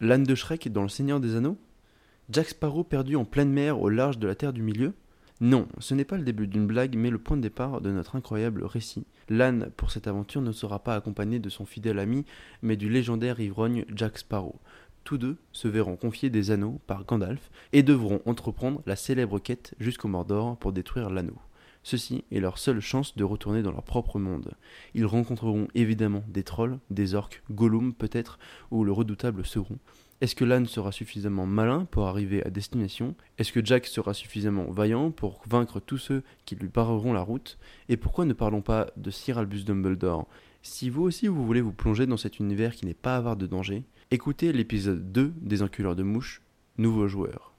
L'âne de Shrek dans Le Seigneur des Anneaux? Jack Sparrow perdu en pleine mer au large de la Terre du Milieu? Non, ce n'est pas le début d'une blague, mais le point de départ de notre incroyable récit. L'âne, pour cette aventure, ne sera pas accompagné de son fidèle ami, mais du légendaire ivrogne Jack Sparrow. Tous deux se verront confier des anneaux par Gandalf et devront entreprendre la célèbre quête jusqu'au Mordor pour détruire l'anneau. Ceci est leur seule chance de retourner dans leur propre monde. Ils rencontreront évidemment des trolls, des orques, Gollum peut-être, ou le redoutable Sauron. Est-ce que l'âne sera suffisamment malin pour arriver à destination? Est-ce que Jack sera suffisamment vaillant pour vaincre tous ceux qui lui barreront la route? Et pourquoi ne parlons pas de Sir Albus Dumbledore? Si vous aussi vous voulez vous plonger dans cet univers qui n'est pas avare de danger, écoutez l'épisode 2 des Enculeurs de Mouches, Nouveaux joueurs.